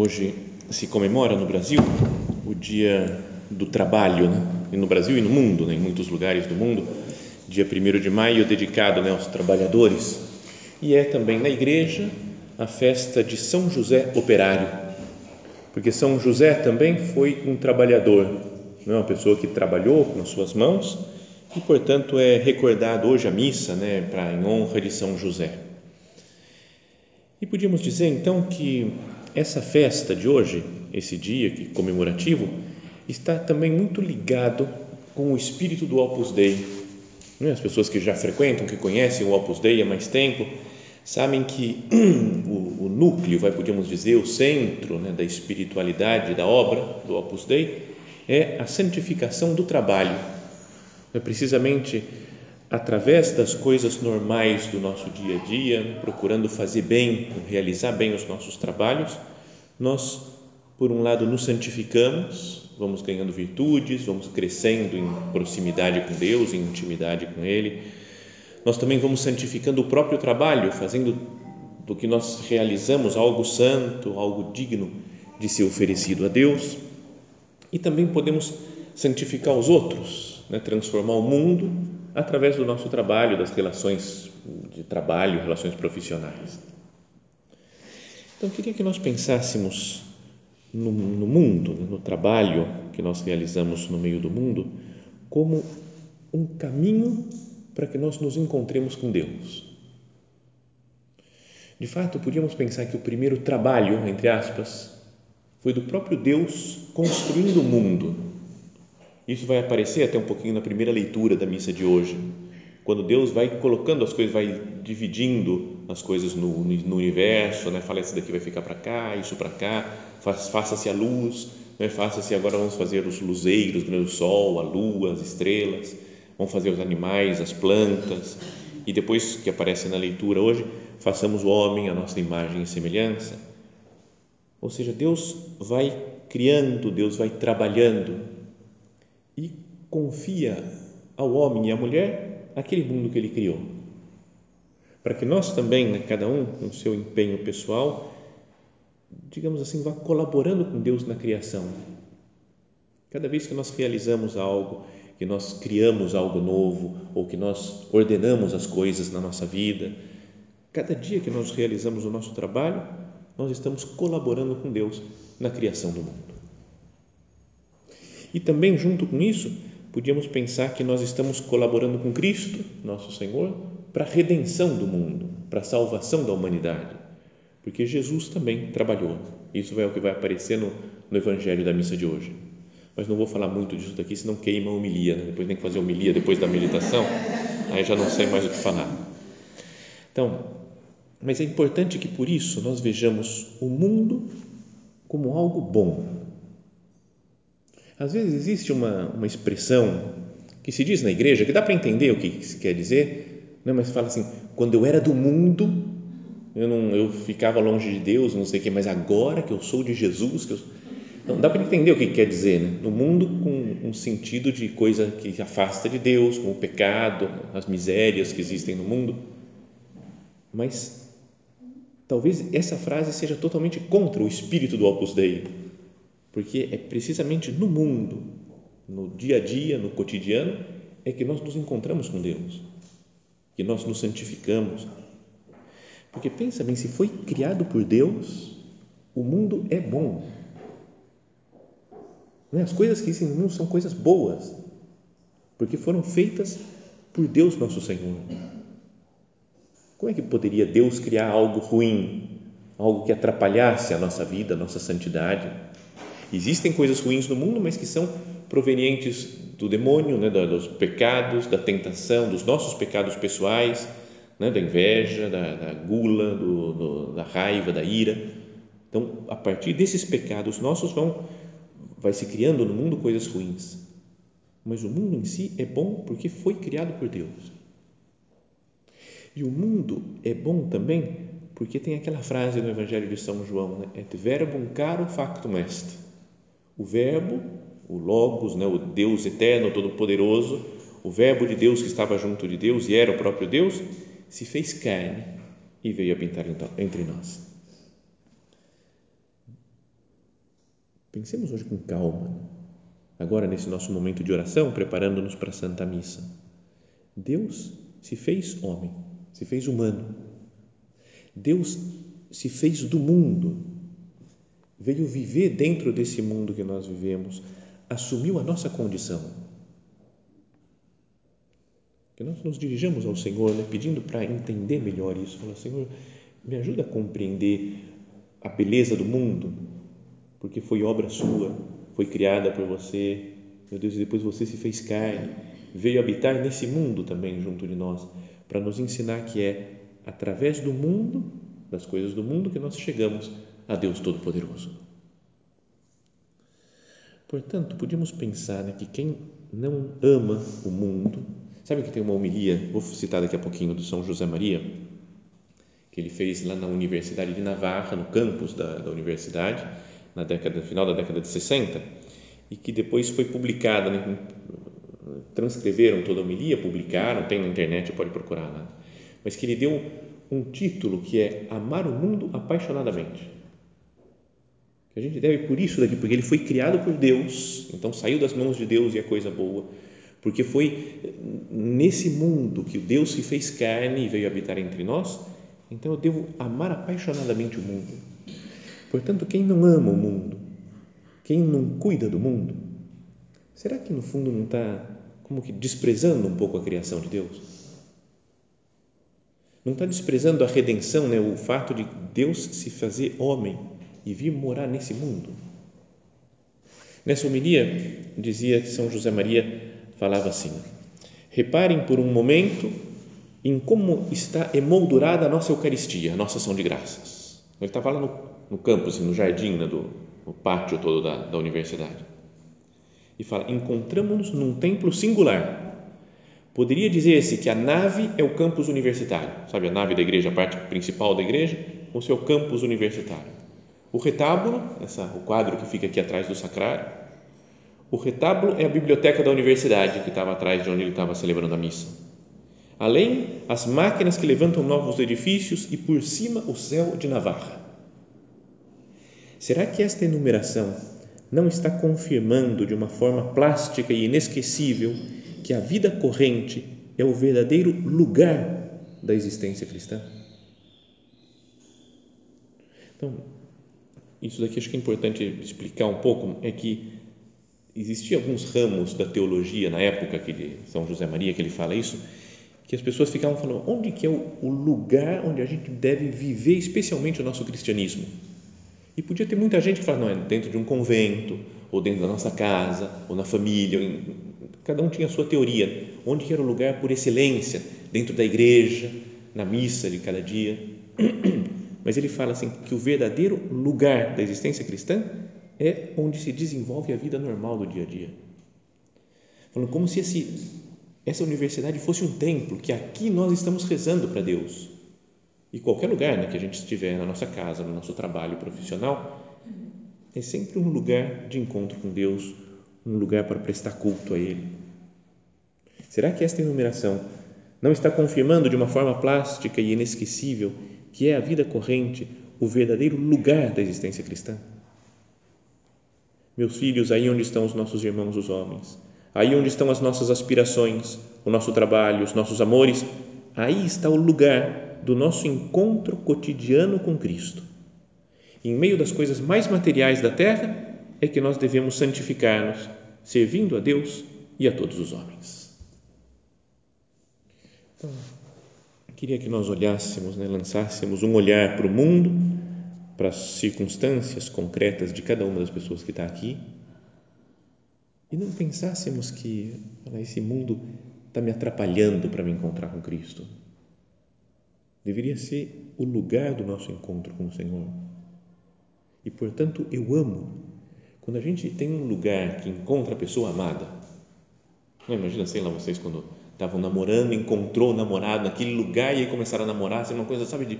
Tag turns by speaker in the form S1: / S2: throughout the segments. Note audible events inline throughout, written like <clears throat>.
S1: Hoje se comemora no Brasil o Dia do Trabalho, né? no Brasil e no mundo, né? em muitos lugares do mundo dia 1 de maio, dedicado né, aos trabalhadores, e é também na igreja a festa de São José Operário, porque São José também foi um trabalhador, não é uma pessoa que trabalhou com as suas mãos e, portanto, é recordado hoje a missa né, para, em honra de São José. E podíamos dizer então que essa festa de hoje, esse dia comemorativo, está também muito ligado com o espírito do Opus Dei, né? As pessoas que já frequentam, que conhecem o Opus Dei há mais tempo, sabem que <clears throat> o, o núcleo, vai podemos dizer, o centro né, da espiritualidade da obra do Opus Dei é a santificação do trabalho. É precisamente através das coisas normais do nosso dia a dia, procurando fazer bem, realizar bem os nossos trabalhos, nós, por um lado, nos santificamos vamos ganhando virtudes, vamos crescendo em proximidade com Deus, em intimidade com Ele. Nós também vamos santificando o próprio trabalho, fazendo do que nós realizamos algo santo, algo digno de ser oferecido a Deus. E também podemos santificar os outros, né? transformar o mundo através do nosso trabalho, das relações de trabalho, relações profissionais. Então, queria que nós pensássemos no, no mundo, né, no trabalho que nós realizamos no meio do mundo, como um caminho para que nós nos encontremos com Deus. De fato, podíamos pensar que o primeiro trabalho, entre aspas, foi do próprio Deus construindo o mundo. Isso vai aparecer até um pouquinho na primeira leitura da missa de hoje quando Deus vai colocando as coisas, vai dividindo as coisas no, no universo, né? fala isso daqui vai ficar para cá, isso para cá, faça-se a luz, né? faça-se agora vamos fazer os luzeiros, né? o sol, a lua, as estrelas, vamos fazer os animais, as plantas, e depois que aparece na leitura hoje, façamos o homem a nossa imagem e semelhança. Ou seja, Deus vai criando, Deus vai trabalhando e confia ao homem e à mulher aquele mundo que ele criou. Para que nós também, né, cada um no seu empenho pessoal, digamos assim, vá colaborando com Deus na criação. Cada vez que nós realizamos algo, que nós criamos algo novo, ou que nós ordenamos as coisas na nossa vida, cada dia que nós realizamos o nosso trabalho, nós estamos colaborando com Deus na criação do mundo. E também, junto com isso, podíamos pensar que nós estamos colaborando com Cristo, nosso Senhor, para a redenção do mundo, para a salvação da humanidade, porque Jesus também trabalhou. Isso é o que vai aparecer no, no Evangelho da missa de hoje. Mas não vou falar muito disso daqui, senão queima a homilia. Né? Depois tem que fazer homilia depois da meditação, aí já não sei mais o que falar. Então, mas é importante que por isso nós vejamos o mundo como algo bom, às vezes existe uma, uma expressão que se diz na igreja, que dá para entender o que se quer dizer, né? mas fala assim: quando eu era do mundo, eu, não, eu ficava longe de Deus, não sei o que, mas agora que eu sou de Jesus, que eu, não dá para entender o que quer dizer, né? no mundo com um sentido de coisa que afasta de Deus, como o pecado, as misérias que existem no mundo, mas talvez essa frase seja totalmente contra o espírito do Opus Dei porque é precisamente no mundo, no dia a dia, no cotidiano, é que nós nos encontramos com Deus, que nós nos santificamos. Porque pensa bem, se foi criado por Deus, o mundo é bom. É? As coisas que existem no mundo são coisas boas, porque foram feitas por Deus nosso Senhor. Como é que poderia Deus criar algo ruim, algo que atrapalhasse a nossa vida, a nossa santidade? Existem coisas ruins no mundo, mas que são provenientes do demônio, né, dos pecados, da tentação, dos nossos pecados pessoais, né, da inveja, da, da gula, do, do, da raiva, da ira. Então, a partir desses pecados nossos vão vai se criando no mundo coisas ruins. Mas o mundo em si é bom porque foi criado por Deus. E o mundo é bom também porque tem aquela frase no Evangelho de São João, né? Et verbum caro factum est. O verbo, o logos, né, o Deus eterno, todo-poderoso, o verbo de Deus que estava junto de Deus e era o próprio Deus, se fez carne e veio habitar entre nós. Pensemos hoje com calma, agora nesse nosso momento de oração, preparando-nos para a Santa Missa. Deus se fez homem, se fez humano. Deus se fez do mundo, veio viver dentro desse mundo que nós vivemos, assumiu a nossa condição que nós nos dirijamos ao Senhor, né, pedindo para entender melhor isso. Senhor, me ajuda a compreender a beleza do mundo, porque foi obra sua, foi criada por você. Meu Deus, e depois você se fez carne, veio habitar nesse mundo também junto de nós, para nos ensinar que é através do mundo, das coisas do mundo, que nós chegamos a Deus Todo-Poderoso. Portanto, podíamos pensar né, que quem não ama o mundo, Sabe que tem uma homilia, vou citar daqui a pouquinho, do São José Maria, que ele fez lá na Universidade de Navarra, no campus da, da universidade, na década, final da década de 60, e que depois foi publicada, né, transcreveram toda a homilia, publicaram, tem na internet, pode procurar lá, mas que ele deu um título que é Amar o Mundo Apaixonadamente. A gente deve por isso daqui, porque ele foi criado por Deus, então saiu das mãos de Deus e é coisa boa, porque foi nesse mundo que Deus se fez carne e veio habitar entre nós, então eu devo amar apaixonadamente o mundo. Portanto, quem não ama o mundo, quem não cuida do mundo, será que no fundo não está como que desprezando um pouco a criação de Deus? Não está desprezando a redenção, né? o fato de Deus se fazer homem e vir morar nesse mundo? Nessa homilia, dizia São José Maria, falava assim: reparem por um momento em como está emoldurada a nossa Eucaristia, a nossa ação de graças. Ele estava lá no, no campus, assim, no jardim, né, do, no pátio todo da, da universidade. E fala: encontramos-nos num templo singular. Poderia dizer-se que a nave é o campus universitário, sabe, a nave da igreja, a parte principal da igreja, o seu campus universitário. O retábulo, essa, o quadro que fica aqui atrás do sacrário, o retábulo é a biblioteca da universidade que estava atrás de onde ele estava celebrando a missa. Além, as máquinas que levantam novos edifícios e por cima o céu de Navarra. Será que esta enumeração não está confirmando de uma forma plástica e inesquecível que a vida corrente é o verdadeiro lugar da existência cristã? Então, isso daqui acho que é importante explicar um pouco, é que existiam alguns ramos da teologia na época que de São José Maria que ele fala isso, que as pessoas ficavam falando onde que é o, lugar onde a gente deve viver especialmente o nosso cristianismo. E podia ter muita gente que fala, não, é dentro de um convento, ou dentro da nossa casa, ou na família, cada um tinha a sua teoria, onde que era o lugar por excelência, dentro da igreja, na missa de cada dia. Mas ele fala assim que o verdadeiro lugar da existência cristã é onde se desenvolve a vida normal do dia a dia. Falando como se esse, essa universidade fosse um templo, que aqui nós estamos rezando para Deus. E qualquer lugar né, que a gente estiver, na nossa casa, no nosso trabalho profissional, é sempre um lugar de encontro com Deus, um lugar para prestar culto a Ele. Será que esta enumeração não está confirmando de uma forma plástica e inesquecível que é a vida corrente o verdadeiro lugar da existência cristã? Meus filhos, aí onde estão os nossos irmãos, os homens, aí onde estão as nossas aspirações, o nosso trabalho, os nossos amores, aí está o lugar do nosso encontro cotidiano com Cristo. Em meio das coisas mais materiais da terra, é que nós devemos santificar-nos, servindo a Deus e a todos os homens. Então, queria que nós olhássemos, né, lançássemos um olhar para o mundo, para as circunstâncias concretas de cada uma das pessoas que está aqui e não pensássemos que esse mundo está me atrapalhando para me encontrar com Cristo. Deveria ser o lugar do nosso encontro com o Senhor. E, portanto, eu amo quando a gente tem um lugar que encontra a pessoa amada. Não imagina, sei lá, vocês quando estavam namorando, encontrou o namorado naquele lugar e aí começaram a namorar, assim, uma coisa, sabe, de,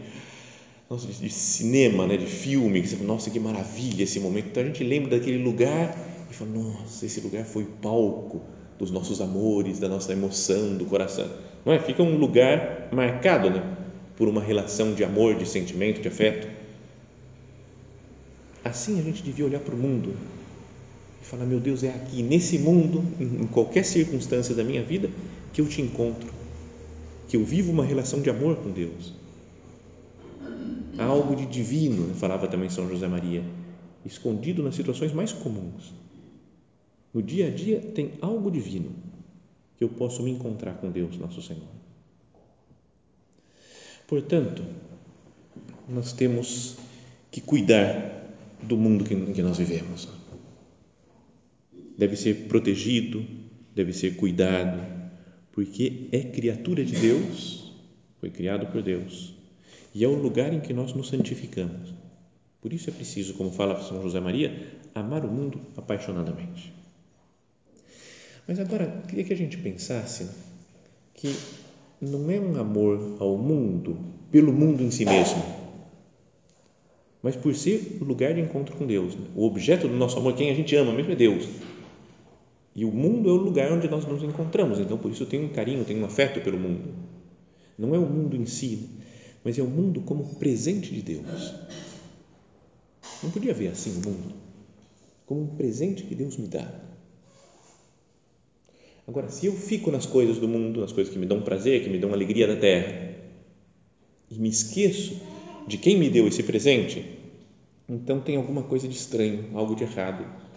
S1: nossa, de, cinema, né, de filme, que você fala, nossa, que maravilha esse momento. Então a gente lembra daquele lugar e fala, nossa, esse lugar foi palco dos nossos amores, da nossa emoção, do coração. Não é? Fica um lugar marcado, né, por uma relação de amor, de sentimento, de afeto. Assim a gente devia olhar para o mundo falar: meu Deus, é aqui, nesse mundo, em qualquer circunstância da minha vida, que eu te encontro, que eu vivo uma relação de amor com Deus. Há algo de divino, falava também São José Maria, escondido nas situações mais comuns. No dia a dia tem algo divino que eu posso me encontrar com Deus, nosso Senhor. Portanto, nós temos que cuidar do mundo em que nós vivemos. Deve ser protegido, deve ser cuidado, porque é criatura de Deus, foi criado por Deus, e é o lugar em que nós nos santificamos. Por isso é preciso, como fala São José Maria, amar o mundo apaixonadamente. Mas agora, queria que a gente pensasse que não é um amor ao mundo pelo mundo em si mesmo, mas por ser o lugar de encontro com Deus. Né? O objeto do nosso amor, quem a gente ama mesmo é Deus. E o mundo é o lugar onde nós nos encontramos, então por isso eu tenho um carinho, tenho um afeto pelo mundo. Não é o mundo em si, mas é o mundo como presente de Deus. Não podia ver assim o mundo, como um presente que Deus me dá Agora, se eu fico nas coisas do mundo, nas coisas que me dão prazer, que me dão alegria da terra, e me esqueço de quem me deu esse presente, então tem alguma coisa de estranho, algo de errado.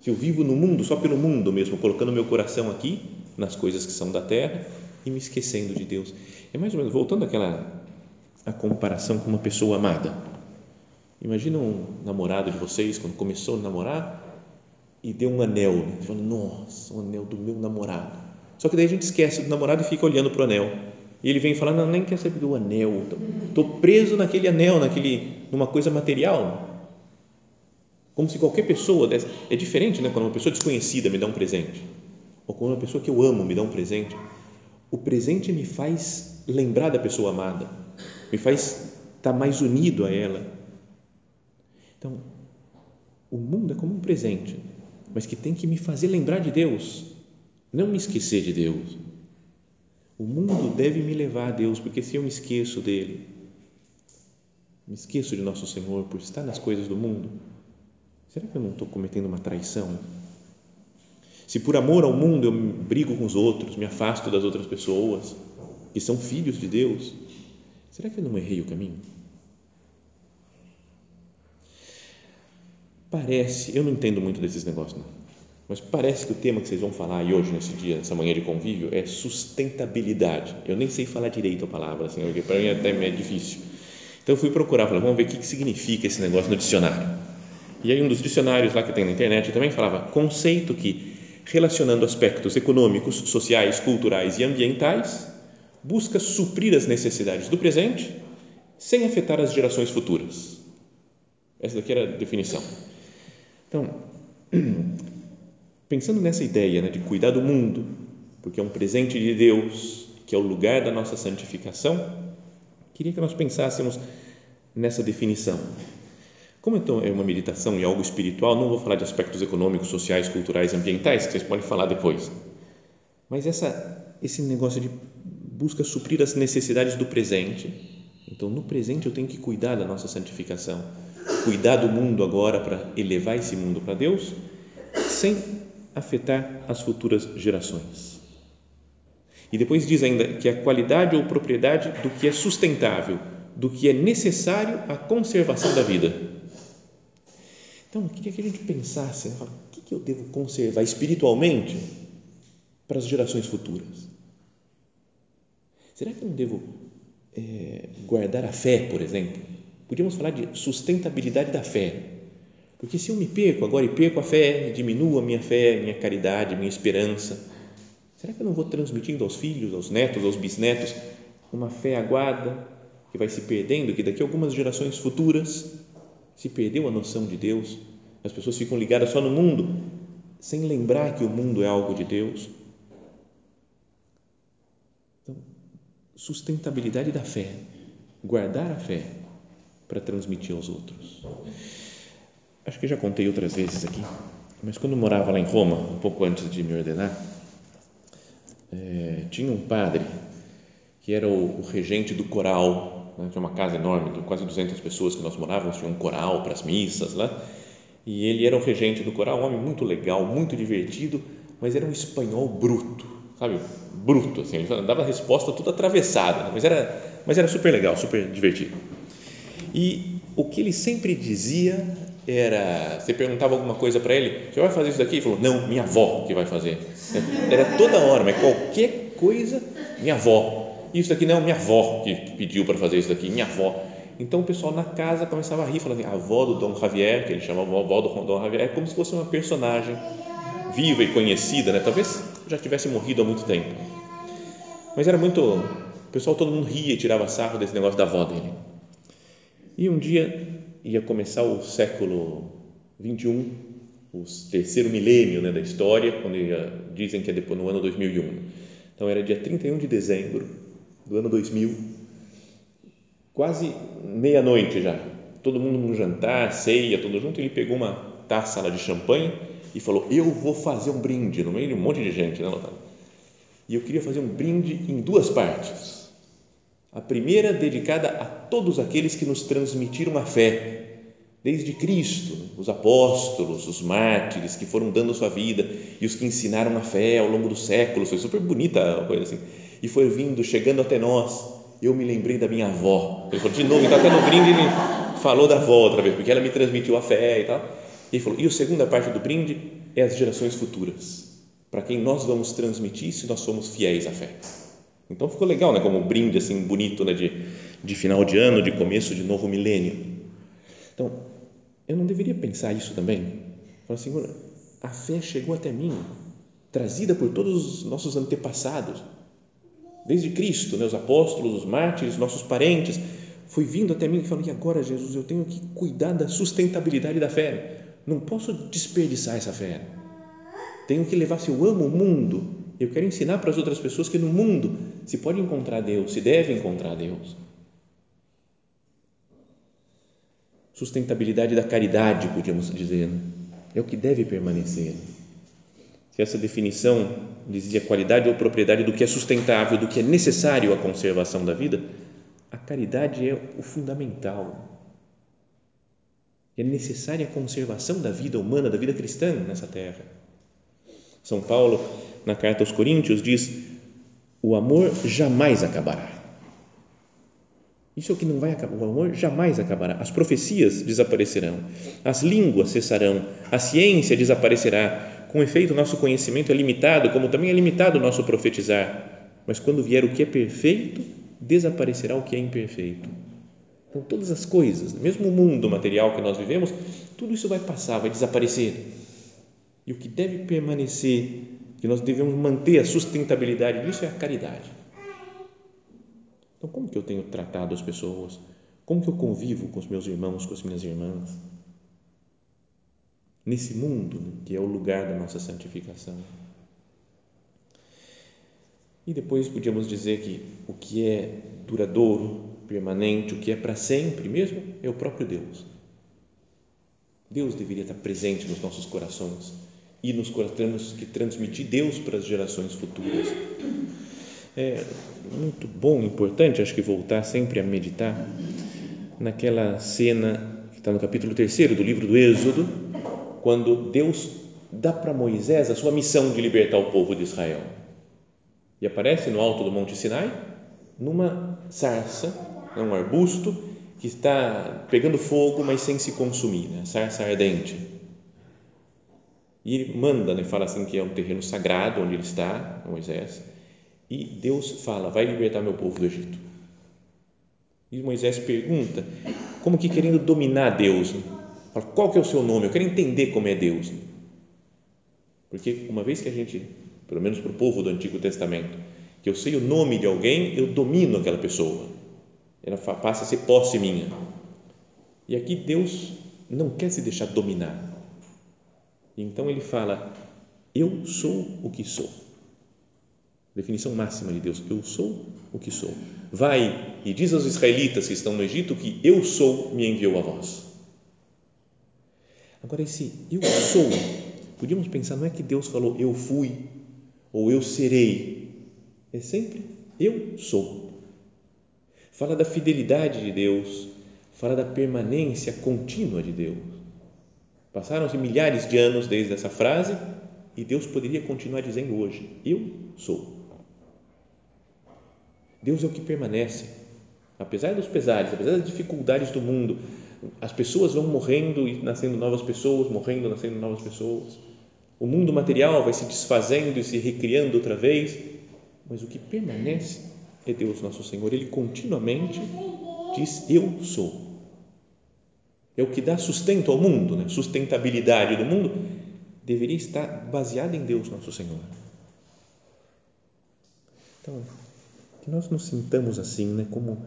S1: Se eu vivo no mundo, só pelo mundo mesmo, colocando meu coração aqui, nas coisas que são da terra, e me esquecendo de Deus. É mais ou menos, voltando àquela comparação com uma pessoa amada. Imagina um namorado de vocês, quando começou a namorar, e deu um anel. Né? Você fala, nossa, um anel do meu namorado. Só que daí a gente esquece do namorado e fica olhando para o anel. E ele vem falar, não, nem quer saber do anel. Estou preso naquele anel, naquele, numa coisa material. Como se qualquer pessoa dessa. É diferente, né? Quando uma pessoa desconhecida me dá um presente. Ou quando uma pessoa que eu amo me dá um presente. O presente me faz lembrar da pessoa amada. Me faz estar mais unido a ela. Então, o mundo é como um presente mas que tem que me fazer lembrar de Deus, não me esquecer de Deus. O mundo deve me levar a Deus, porque se eu me esqueço dele, me esqueço de nosso Senhor por estar nas coisas do mundo, será que eu não estou cometendo uma traição? Se por amor ao mundo eu brigo com os outros, me afasto das outras pessoas que são filhos de Deus, será que eu não errei o caminho? Parece, eu não entendo muito desses negócios, não, mas parece que o tema que vocês vão falar aí hoje, nesse dia, nessa manhã de convívio, é sustentabilidade. Eu nem sei falar direito a palavra, assim, porque para mim até é difícil. Então eu fui procurar, falei, vamos ver o que significa esse negócio no dicionário. E aí um dos dicionários lá que tem na internet também falava conceito que, relacionando aspectos econômicos, sociais, culturais e ambientais, busca suprir as necessidades do presente sem afetar as gerações futuras. Essa daqui era a definição. Então, <clears throat> pensando nessa ideia né, de cuidar do mundo, porque é um presente de Deus, que é o lugar da nossa santificação, queria que nós pensássemos nessa definição. Como então é uma meditação e algo espiritual, não vou falar de aspectos econômicos, sociais, culturais, ambientais, que vocês podem falar depois. Mas essa, esse negócio de busca suprir as necessidades do presente. Então, no presente eu tenho que cuidar da nossa santificação cuidar do mundo agora para elevar esse mundo para Deus, sem afetar as futuras gerações. E depois diz ainda que a qualidade ou propriedade do que é sustentável, do que é necessário à conservação da vida. Então, eu queria que a gente pensasse, né? o que eu devo conservar espiritualmente para as gerações futuras? será que eu não devo é, guardar a fé, por exemplo? Podíamos falar de sustentabilidade da fé. Porque se eu me perco agora e perco a fé, diminuo a minha fé, minha caridade, minha esperança, será que eu não vou transmitindo aos filhos, aos netos, aos bisnetos, uma fé aguada que vai se perdendo, que daqui a algumas gerações futuras se perdeu a noção de Deus, as pessoas ficam ligadas só no mundo, sem lembrar que o mundo é algo de Deus. Então, sustentabilidade da fé, guardar a fé para transmitir aos outros. Acho que já contei outras vezes aqui, mas quando morava lá em Roma, um pouco antes de me ordenar, é, tinha um padre que era o, o regente do coral, né? tinha uma casa enorme, quase 200 pessoas que nós morávamos, tinha um coral para as missas lá, e ele era o regente do coral, um homem muito legal, muito divertido, mas era um espanhol bruto, sabe? Bruto, assim, ele dava a resposta tudo atravessada, né? mas era, mas era super legal, super divertido. E o que ele sempre dizia era, você perguntava alguma coisa para ele, você vai fazer isso daqui? Ele falou, não, minha avó que vai fazer. Era toda hora, mas qualquer coisa, minha avó. Isso daqui não, minha avó que pediu para fazer isso daqui, minha avó. Então o pessoal na casa começava a rir, falando, a avó do Dom Javier, que ele chamava a avó do Dom Javier, é como se fosse uma personagem viva e conhecida, né? Talvez já tivesse morrido há muito tempo. Mas era muito, o pessoal todo mundo ria e tirava sarro desse negócio da avó dele. E um dia ia começar o século 21, o terceiro milênio né, da história, quando ia, dizem que é depois, no ano 2001. Então era dia 31 de dezembro do ano 2000, quase meia-noite já, todo mundo no jantar, ceia, tudo junto, ele pegou uma taça lá de champanhe e falou: Eu vou fazer um brinde no meio de um monte de gente, né, E eu queria fazer um brinde em duas partes a primeira dedicada a todos aqueles que nos transmitiram a fé, desde Cristo, os apóstolos, os mártires que foram dando sua vida e os que ensinaram a fé ao longo dos séculos. Foi super bonita a coisa assim. E foi vindo, chegando até nós. Eu me lembrei da minha avó. Ele falou de novo, então até no brinde ele falou da avó outra vez, porque ela me transmitiu a fé e tal. E ele falou: e a segunda parte do brinde é as gerações futuras, para quem nós vamos transmitir se nós somos fiéis à fé. Então ficou legal, né? Como um brinde assim bonito, né? De, de final de ano, de começo de novo milênio. Então, eu não deveria pensar isso também? Falar assim, a fé chegou até mim, trazida por todos os nossos antepassados, desde Cristo, né? Os apóstolos, os mártires, nossos parentes, foi vindo até mim e falou: e agora, Jesus, eu tenho que cuidar da sustentabilidade da fé. Não posso desperdiçar essa fé. Tenho que levar, se eu amo o mundo, eu quero ensinar para as outras pessoas que no mundo se pode encontrar Deus, se deve encontrar Deus. Sustentabilidade da caridade, podíamos dizer, né? é o que deve permanecer. Se essa definição dizia qualidade ou propriedade do que é sustentável, do que é necessário à conservação da vida, a caridade é o fundamental. É necessária a conservação da vida humana, da vida cristã nessa terra. São Paulo na carta aos Coríntios, diz: o amor jamais acabará. Isso é o que não vai acabar. O amor jamais acabará. As profecias desaparecerão, as línguas cessarão, a ciência desaparecerá. Com efeito, nosso conhecimento é limitado, como também é limitado o nosso profetizar. Mas quando vier o que é perfeito, desaparecerá o que é imperfeito. Então, todas as coisas, mesmo o mundo material que nós vivemos, tudo isso vai passar, vai desaparecer. E o que deve permanecer que nós devemos manter a sustentabilidade disso é a caridade. Então, como que eu tenho tratado as pessoas? Como que eu convivo com os meus irmãos, com as minhas irmãs? Nesse mundo né, que é o lugar da nossa santificação. E depois podíamos dizer que o que é duradouro, permanente, o que é para sempre mesmo, é o próprio Deus. Deus deveria estar presente nos nossos corações e nos temos que transmitir Deus para as gerações futuras. É muito bom, importante, acho que voltar sempre a meditar naquela cena que está no capítulo 3 do livro do Êxodo, quando Deus dá para Moisés a sua missão de libertar o povo de Israel. E aparece no alto do Monte Sinai, numa sarça, um arbusto que está pegando fogo, mas sem se consumir, né? sarça ardente e ele manda, né, fala assim que é um terreno sagrado onde ele está, Moisés, e Deus fala: Vai libertar meu povo do Egito. E Moisés pergunta, como que querendo dominar Deus. Fala, qual que é o seu nome? Eu quero entender como é Deus. Porque uma vez que a gente, pelo menos para o povo do Antigo Testamento, que eu sei o nome de alguém, eu domino aquela pessoa. Ela passa a ser posse minha. E aqui Deus não quer se deixar dominar. Então ele fala: Eu sou o que sou. Definição máxima de Deus: Eu sou o que sou. Vai e diz aos israelitas que estão no Egito que eu sou me enviou a vós. Agora, esse eu sou, podíamos pensar, não é que Deus falou eu fui ou eu serei, é sempre eu sou. Fala da fidelidade de Deus, fala da permanência contínua de Deus. Passaram-se milhares de anos desde essa frase e Deus poderia continuar dizendo hoje: Eu sou. Deus é o que permanece. Apesar dos pesares, apesar das dificuldades do mundo, as pessoas vão morrendo e nascendo novas pessoas, morrendo nascendo novas pessoas. O mundo material vai se desfazendo e se recriando outra vez, mas o que permanece é Deus nosso Senhor. Ele continuamente diz: Eu sou. É o que dá sustento ao mundo, né? sustentabilidade do mundo, deveria estar baseada em Deus nosso Senhor. Então, que nós nos sintamos assim, né, como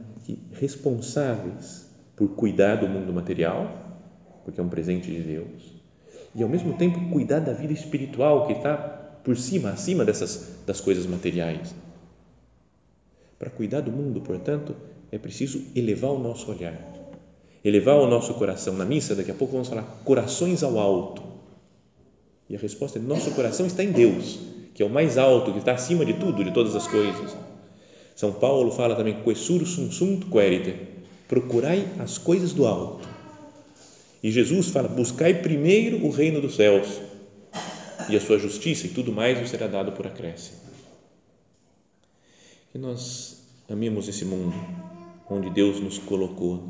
S1: responsáveis por cuidar do mundo material, porque é um presente de Deus, e ao mesmo tempo cuidar da vida espiritual que está por cima, acima dessas das coisas materiais. Para cuidar do mundo, portanto, é preciso elevar o nosso olhar, elevar o nosso coração. Na missa, daqui a pouco vamos falar corações ao alto. E a resposta é: nosso coração está em Deus, que é o mais alto, que está acima de tudo, de todas as coisas. São Paulo fala também, quesur sum sunt querite, procurai as coisas do alto. E Jesus fala, buscai primeiro o reino dos céus e a sua justiça e tudo mais vos será dado por acréscimo. Que nós amemos esse mundo onde Deus nos colocou,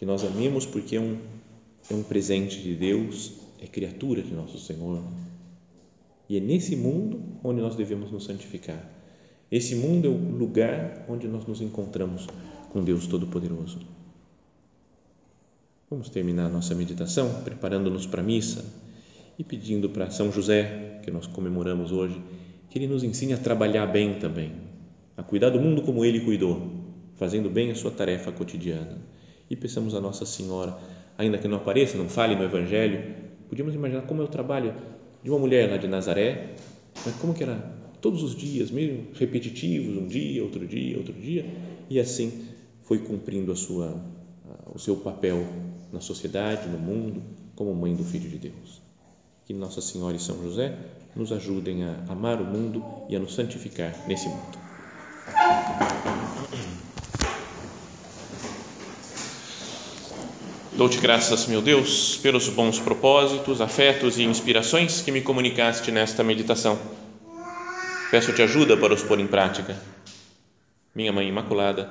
S1: que nós amemos porque é um, é um presente de Deus, é criatura de nosso Senhor. E é nesse mundo onde nós devemos nos santificar esse mundo é o lugar onde nós nos encontramos com Deus Todo-Poderoso. Vamos terminar a nossa meditação preparando-nos para a missa e pedindo para São José, que nós comemoramos hoje, que ele nos ensine a trabalhar bem também, a cuidar do mundo como ele cuidou, fazendo bem a sua tarefa cotidiana. E peçamos a Nossa Senhora, ainda que não apareça, não fale no Evangelho, podíamos imaginar como é o trabalho de uma mulher lá de Nazaré, mas como que ela todos os dias, mesmo repetitivos, um dia, outro dia, outro dia, e assim foi cumprindo a sua, o seu papel na sociedade, no mundo, como mãe do Filho de Deus. Que Nossa Senhora e São José nos ajudem a amar o mundo e a nos santificar nesse mundo. Dou-te graças, meu Deus, pelos bons propósitos, afetos e inspirações que me comunicaste nesta meditação Peço-te ajuda para os pôr em prática. Minha Mãe Imaculada,